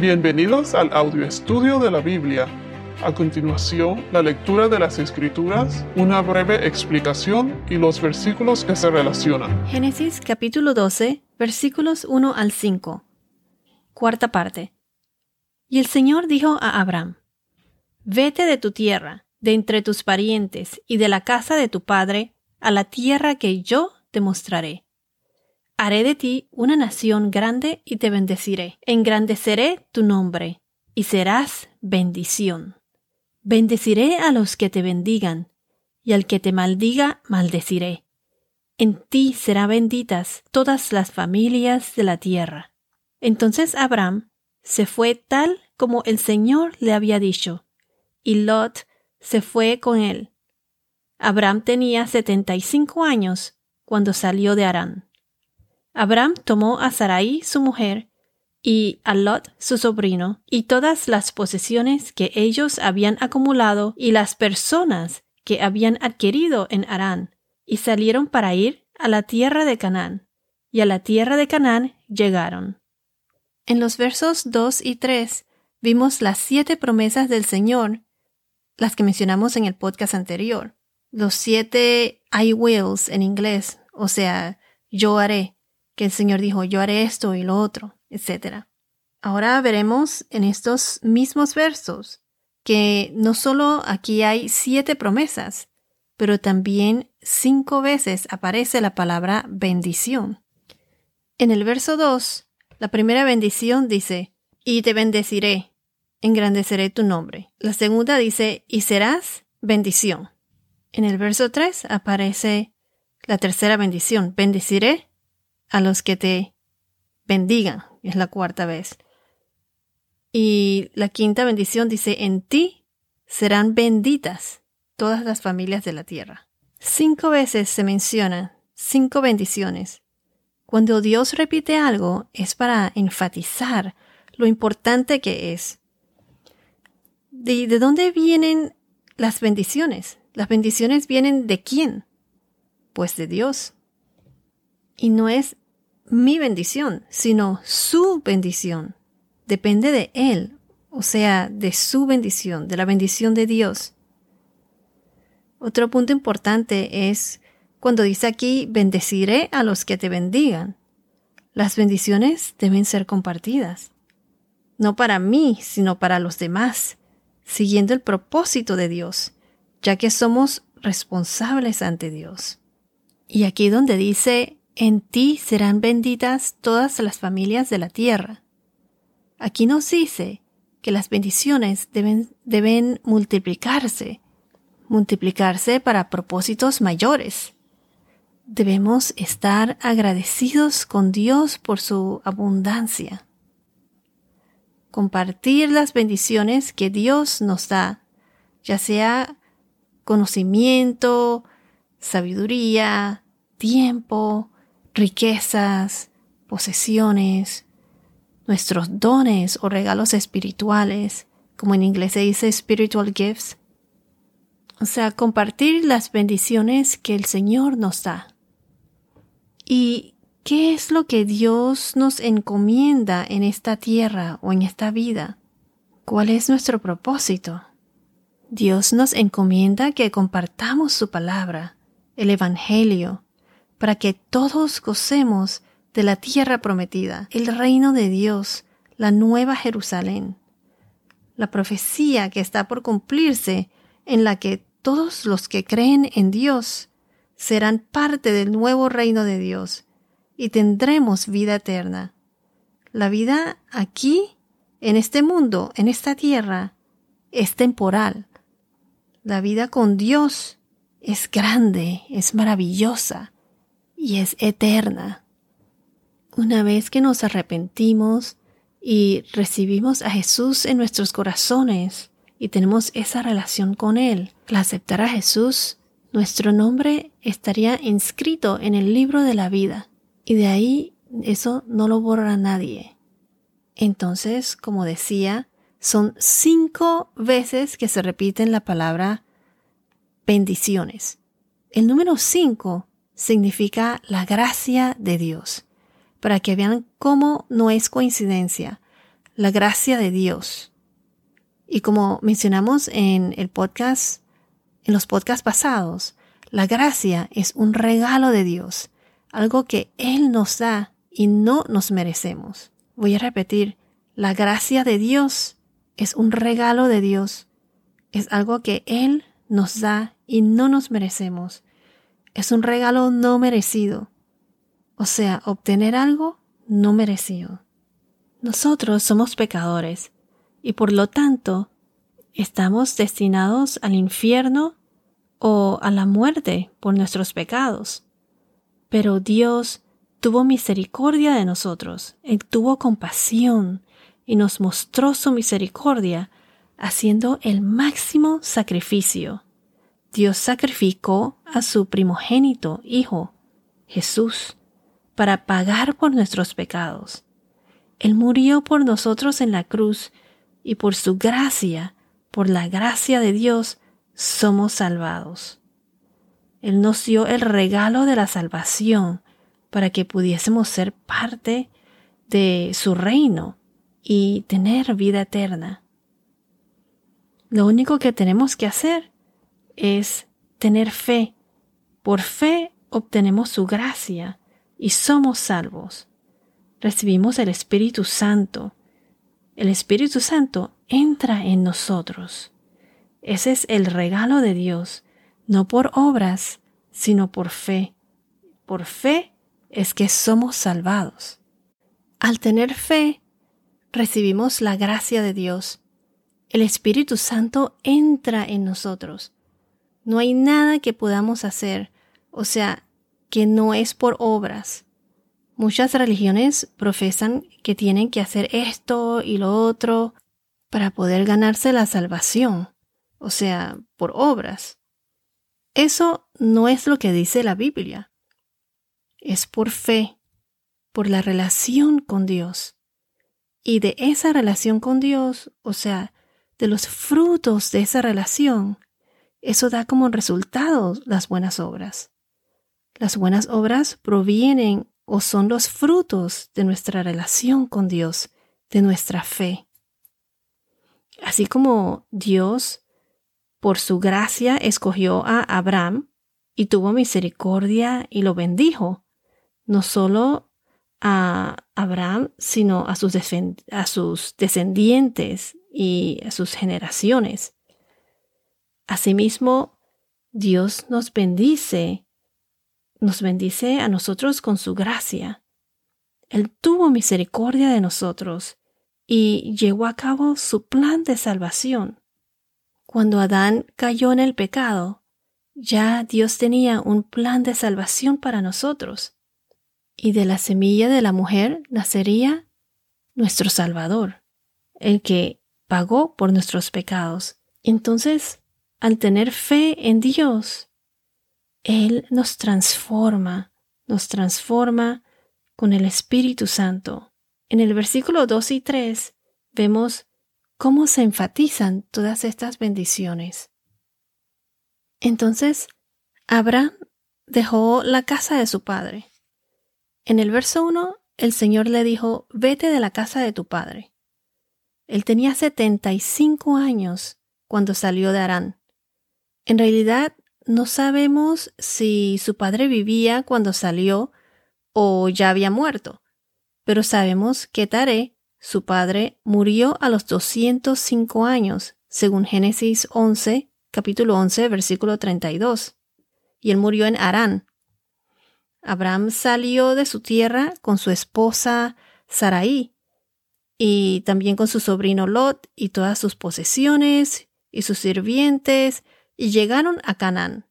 Bienvenidos al audio estudio de la Biblia. A continuación, la lectura de las Escrituras, una breve explicación y los versículos que se relacionan. Génesis capítulo 12, versículos 1 al 5. Cuarta parte. Y el Señor dijo a Abraham, Vete de tu tierra, de entre tus parientes y de la casa de tu padre, a la tierra que yo te mostraré Haré de ti una nación grande y te bendeciré. Engrandeceré tu nombre y serás bendición. Bendeciré a los que te bendigan y al que te maldiga maldeciré. En ti serán benditas todas las familias de la tierra. Entonces Abraham se fue tal como el Señor le había dicho, y Lot se fue con él. Abraham tenía setenta y cinco años cuando salió de Arán. Abraham tomó a Sarai su mujer y a Lot su sobrino y todas las posesiones que ellos habían acumulado y las personas que habían adquirido en Arán y salieron para ir a la tierra de Canaán y a la tierra de Canaán llegaron. En los versos 2 y 3 vimos las siete promesas del Señor, las que mencionamos en el podcast anterior, los siete I wills en inglés, o sea, yo haré, que el Señor dijo, yo haré esto y lo otro, etc. Ahora veremos en estos mismos versos que no solo aquí hay siete promesas, pero también cinco veces aparece la palabra bendición. En el verso 2, la primera bendición dice, y te bendeciré, engrandeceré tu nombre. La segunda dice, y serás bendición. En el verso 3 aparece la tercera bendición, bendeciré a los que te bendigan. Es la cuarta vez. Y la quinta bendición dice, en ti serán benditas todas las familias de la tierra. Cinco veces se menciona cinco bendiciones. Cuando Dios repite algo es para enfatizar lo importante que es. ¿De, de dónde vienen las bendiciones? Las bendiciones vienen de quién? Pues de Dios. Y no es mi bendición, sino su bendición. Depende de Él, o sea, de su bendición, de la bendición de Dios. Otro punto importante es cuando dice aquí, bendeciré a los que te bendigan. Las bendiciones deben ser compartidas, no para mí, sino para los demás, siguiendo el propósito de Dios, ya que somos responsables ante Dios. Y aquí donde dice en ti serán benditas todas las familias de la tierra. Aquí nos dice que las bendiciones deben, deben multiplicarse, multiplicarse para propósitos mayores. Debemos estar agradecidos con Dios por su abundancia. Compartir las bendiciones que Dios nos da, ya sea conocimiento, sabiduría, tiempo, riquezas, posesiones, nuestros dones o regalos espirituales, como en inglés se dice spiritual gifts. O sea, compartir las bendiciones que el Señor nos da. ¿Y qué es lo que Dios nos encomienda en esta tierra o en esta vida? ¿Cuál es nuestro propósito? Dios nos encomienda que compartamos su palabra, el Evangelio, para que todos gocemos de la tierra prometida, el reino de Dios, la nueva Jerusalén. La profecía que está por cumplirse en la que todos los que creen en Dios serán parte del nuevo reino de Dios y tendremos vida eterna. La vida aquí, en este mundo, en esta tierra, es temporal. La vida con Dios es grande, es maravillosa, y es eterna. Una vez que nos arrepentimos y recibimos a Jesús en nuestros corazones y tenemos esa relación con Él, al aceptar a Jesús, nuestro nombre estaría inscrito en el libro de la vida y de ahí eso no lo borra nadie. Entonces, como decía, son cinco veces que se repiten la palabra bendiciones. El número cinco significa la gracia de Dios, para que vean cómo no es coincidencia. la gracia de Dios. Y como mencionamos en el podcast, en los podcasts pasados, la gracia es un regalo de Dios, algo que Él nos da y no nos merecemos. Voy a repetir, la gracia de Dios es un regalo de Dios, es algo que Él nos da y no nos merecemos. Es un regalo no merecido, o sea, obtener algo no merecido. Nosotros somos pecadores y por lo tanto estamos destinados al infierno o a la muerte por nuestros pecados. Pero Dios tuvo misericordia de nosotros, Él tuvo compasión y nos mostró su misericordia haciendo el máximo sacrificio. Dios sacrificó a su primogénito Hijo, Jesús, para pagar por nuestros pecados. Él murió por nosotros en la cruz y por su gracia, por la gracia de Dios, somos salvados. Él nos dio el regalo de la salvación para que pudiésemos ser parte de su reino y tener vida eterna. Lo único que tenemos que hacer es tener fe. Por fe obtenemos su gracia y somos salvos recibimos el Espíritu Santo. El Espíritu Santo entra en nosotros. Ese es el regalo de Dios, no por obras, sino por fe. Por fe es que somos salvados. Al tener fe, recibimos la gracia de Dios. El Espíritu Santo entra en nosotros. No hay nada que podamos hacer, o sea, que no es por obras. Muchas religiones profesan que tienen que hacer esto y lo otro para poder ganarse la salvación, o sea, por obras. Eso no es lo que dice la Biblia. Es por fe, por la relación con Dios. Y de esa relación con Dios, o sea, de los frutos de esa relación, eso da como resultado las buenas obras. Las buenas obras provienen o son los frutos de nuestra relación con Dios, de nuestra fe. Así como Dios, por su gracia, escogió a Abraham y tuvo misericordia y lo bendijo, no solo a Abraham, sino a sus, a sus descendientes y a sus generaciones. Asimismo, Dios nos bendice nos bendice a nosotros con su gracia. Él tuvo misericordia de nosotros y llevó a cabo su plan de salvación. Cuando Adán cayó en el pecado, ya Dios tenía un plan de salvación para nosotros, y de la semilla de la mujer nacería nuestro Salvador, el que pagó por nuestros pecados. Entonces, al tener fe en Dios, él nos transforma, nos transforma con el Espíritu Santo. En el versículo 2 y 3 vemos cómo se enfatizan todas estas bendiciones. Entonces, Abraham dejó la casa de su padre. En el verso 1, el Señor le dijo, vete de la casa de tu padre. Él tenía 75 años cuando salió de Arán. En realidad, no sabemos si su padre vivía cuando salió o ya había muerto, pero sabemos que Taré, su padre, murió a los 205 años, según Génesis 11, capítulo 11, versículo 32, y él murió en Arán. Abraham salió de su tierra con su esposa Sarai y también con su sobrino Lot y todas sus posesiones y sus sirvientes y llegaron a Canaán.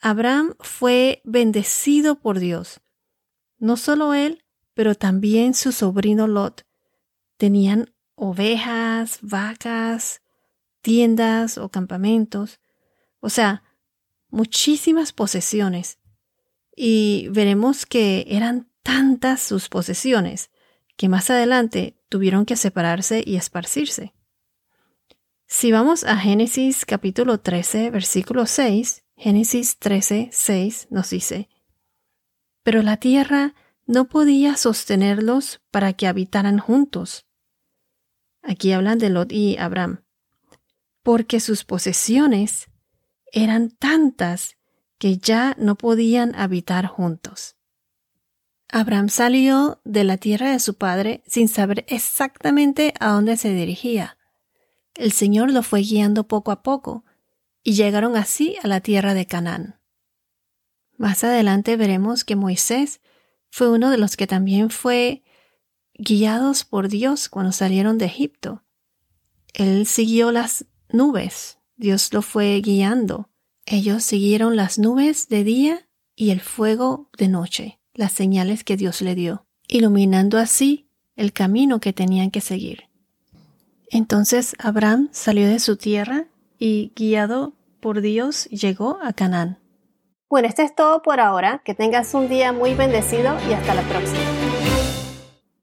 Abraham fue bendecido por Dios. No solo él, pero también su sobrino Lot. Tenían ovejas, vacas, tiendas o campamentos, o sea, muchísimas posesiones. Y veremos que eran tantas sus posesiones que más adelante tuvieron que separarse y esparcirse. Si vamos a Génesis capítulo 13, versículo 6, Génesis 13, 6 nos dice, Pero la tierra no podía sostenerlos para que habitaran juntos, Aquí hablan de Lot y Abraham. Porque sus posesiones eran tantas que ya no podían habitar juntos. Abraham salió de la tierra de su padre sin saber exactamente a dónde se dirigía. El Señor lo fue guiando poco a poco, y llegaron así a la tierra de Canaán. Más adelante veremos que Moisés fue uno de los que también fue guiados por Dios cuando salieron de Egipto. Él siguió las nubes, Dios lo fue guiando. Ellos siguieron las nubes de día y el fuego de noche, las señales que Dios le dio, iluminando así el camino que tenían que seguir. Entonces Abraham salió de su tierra y, guiado por Dios, llegó a Canaán. Bueno, esto es todo por ahora. Que tengas un día muy bendecido y hasta la próxima.